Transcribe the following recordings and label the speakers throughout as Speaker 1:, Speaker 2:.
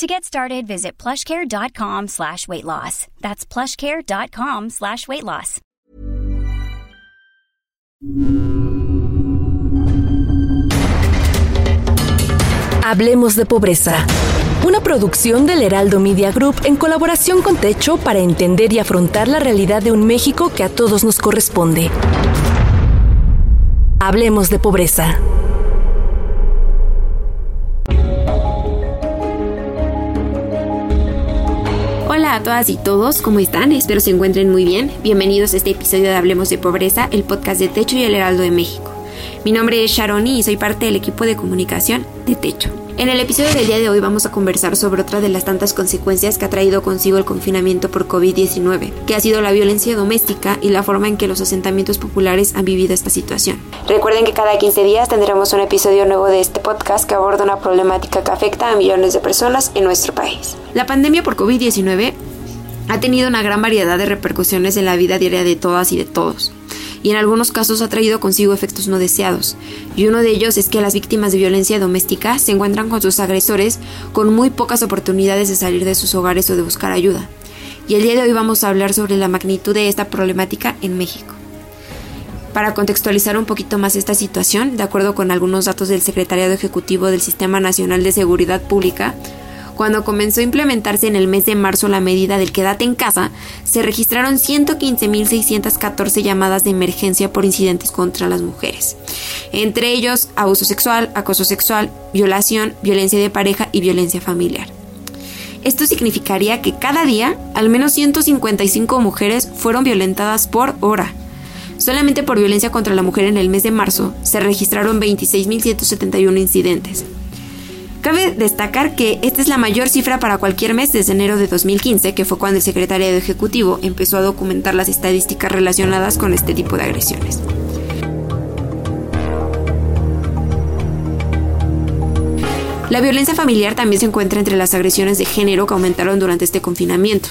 Speaker 1: To get started, visit plushcare.com slash weight loss. That's plushcare.com slash weight loss.
Speaker 2: Hablemos de pobreza. Una producción del Heraldo Media Group en colaboración con Techo para entender y afrontar la realidad de un México que a todos nos corresponde. Hablemos de pobreza.
Speaker 3: Hola a todas y todos, ¿cómo están? Espero se encuentren muy bien. Bienvenidos a este episodio de Hablemos de Pobreza, el podcast de Techo y el Heraldo de México. Mi nombre es Sharoni y soy parte del equipo de comunicación de Techo. En el episodio del día de hoy vamos a conversar sobre otra de las tantas consecuencias que ha traído consigo el confinamiento por COVID-19, que ha sido la violencia doméstica y la forma en que los asentamientos populares han vivido esta situación. Recuerden que cada 15 días tendremos un episodio nuevo de este podcast que aborda una problemática que afecta a millones de personas en nuestro país. La pandemia por COVID-19 ha tenido una gran variedad de repercusiones en la vida diaria de todas y de todos y en algunos casos ha traído consigo efectos no deseados. Y uno de ellos es que las víctimas de violencia doméstica se encuentran con sus agresores con muy pocas oportunidades de salir de sus hogares o de buscar ayuda. Y el día de hoy vamos a hablar sobre la magnitud de esta problemática en México. Para contextualizar un poquito más esta situación, de acuerdo con algunos datos del Secretariado Ejecutivo del Sistema Nacional de Seguridad Pública, cuando comenzó a implementarse en el mes de marzo la medida del quédate en casa, se registraron 115.614 llamadas de emergencia por incidentes contra las mujeres. Entre ellos, abuso sexual, acoso sexual, violación, violencia de pareja y violencia familiar. Esto significaría que cada día al menos 155 mujeres fueron violentadas por hora. Solamente por violencia contra la mujer en el mes de marzo se registraron 26.171 incidentes. Cabe destacar que esta es la mayor cifra para cualquier mes desde enero de 2015, que fue cuando el secretario ejecutivo empezó a documentar las estadísticas relacionadas con este tipo de agresiones. La violencia familiar también se encuentra entre las agresiones de género que aumentaron durante este confinamiento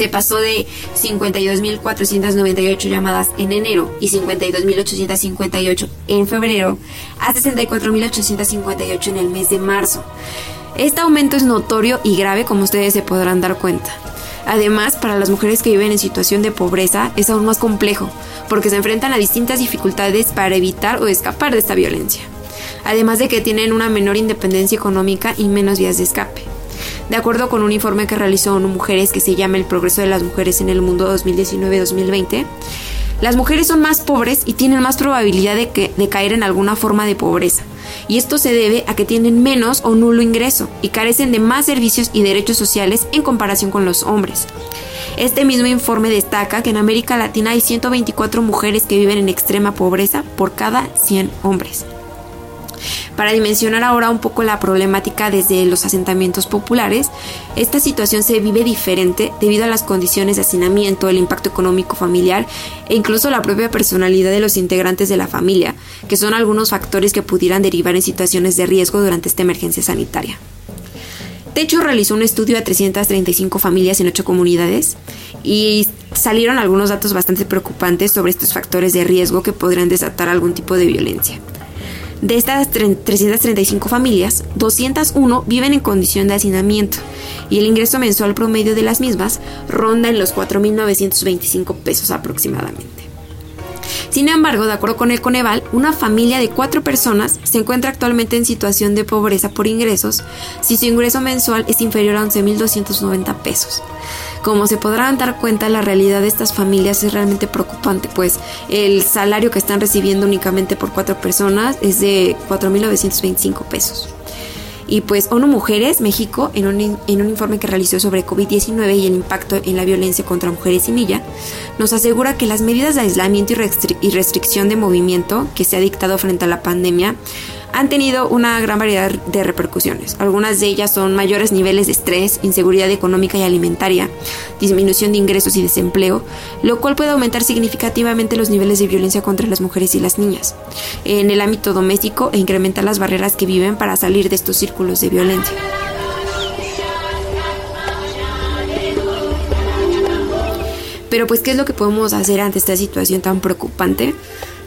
Speaker 3: se pasó de 52.498 llamadas en enero y 52.858 en febrero a 64.858 en el mes de marzo. Este aumento es notorio y grave como ustedes se podrán dar cuenta. Además, para las mujeres que viven en situación de pobreza es aún más complejo, porque se enfrentan a distintas dificultades para evitar o escapar de esta violencia. Además de que tienen una menor independencia económica y menos vías de escape. De acuerdo con un informe que realizó ONU Mujeres que se llama El progreso de las mujeres en el mundo 2019-2020, las mujeres son más pobres y tienen más probabilidad de, de caer en alguna forma de pobreza. Y esto se debe a que tienen menos o nulo ingreso y carecen de más servicios y derechos sociales en comparación con los hombres. Este mismo informe destaca que en América Latina hay 124 mujeres que viven en extrema pobreza por cada 100 hombres. Para dimensionar ahora un poco la problemática desde los asentamientos populares, esta situación se vive diferente debido a las condiciones de hacinamiento, el impacto económico familiar e incluso la propia personalidad de los integrantes de la familia, que son algunos factores que pudieran derivar en situaciones de riesgo durante esta emergencia sanitaria. Techo realizó un estudio a 335 familias en 8 comunidades y salieron algunos datos bastante preocupantes sobre estos factores de riesgo que podrían desatar algún tipo de violencia. De estas 335 familias, 201 viven en condición de hacinamiento y el ingreso mensual promedio de las mismas ronda en los 4.925 pesos aproximadamente. Sin embargo, de acuerdo con el Coneval, una familia de cuatro personas se encuentra actualmente en situación de pobreza por ingresos si su ingreso mensual es inferior a 11.290 pesos. Como se podrán dar cuenta, la realidad de estas familias es realmente preocupante, pues el salario que están recibiendo únicamente por cuatro personas es de 4.925 pesos. Y pues ONU Mujeres México, en un, en un informe que realizó sobre COVID-19 y el impacto en la violencia contra mujeres y niñas, nos asegura que las medidas de aislamiento y restricción de movimiento que se ha dictado frente a la pandemia han tenido una gran variedad de repercusiones. Algunas de ellas son mayores niveles de estrés, inseguridad económica y alimentaria, disminución de ingresos y desempleo, lo cual puede aumentar significativamente los niveles de violencia contra las mujeres y las niñas. En el ámbito doméstico e incrementar las barreras que viven para salir de estos círculos de violencia. Pero pues, ¿qué es lo que podemos hacer ante esta situación tan preocupante?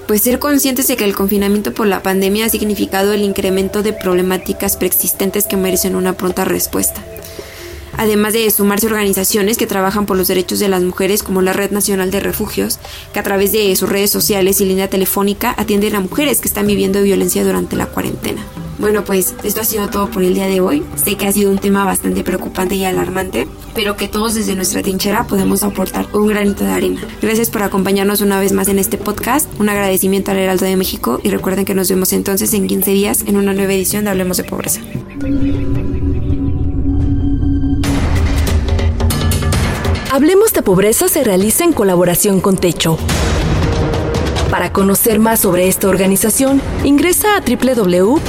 Speaker 3: Pues ser conscientes de que el confinamiento por la pandemia ha significado el incremento de problemáticas preexistentes que merecen una pronta respuesta. Además de sumarse organizaciones que trabajan por los derechos de las mujeres como la Red Nacional de Refugios, que a través de sus redes sociales y línea telefónica atienden a mujeres que están viviendo violencia durante la cuarentena. Bueno, pues esto ha sido todo por el día de hoy. Sé que ha sido un tema bastante preocupante y alarmante, pero que todos desde nuestra trinchera podemos aportar un granito de arena. Gracias por acompañarnos una vez más en este podcast. Un agradecimiento al Heraldo de México y recuerden que nos vemos entonces en 15 días en una nueva edición de Hablemos de Pobreza.
Speaker 2: Hablemos de Pobreza se realiza en colaboración con Techo para conocer más sobre esta organización, ingresa a www.techo.org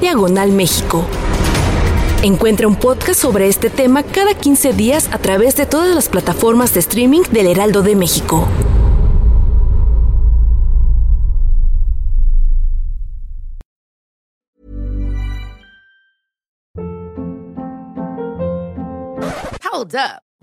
Speaker 2: diagonal México. Encuentra un podcast sobre este tema cada 15 días a través de todas las plataformas de streaming del Heraldo de México.
Speaker 4: Hold up.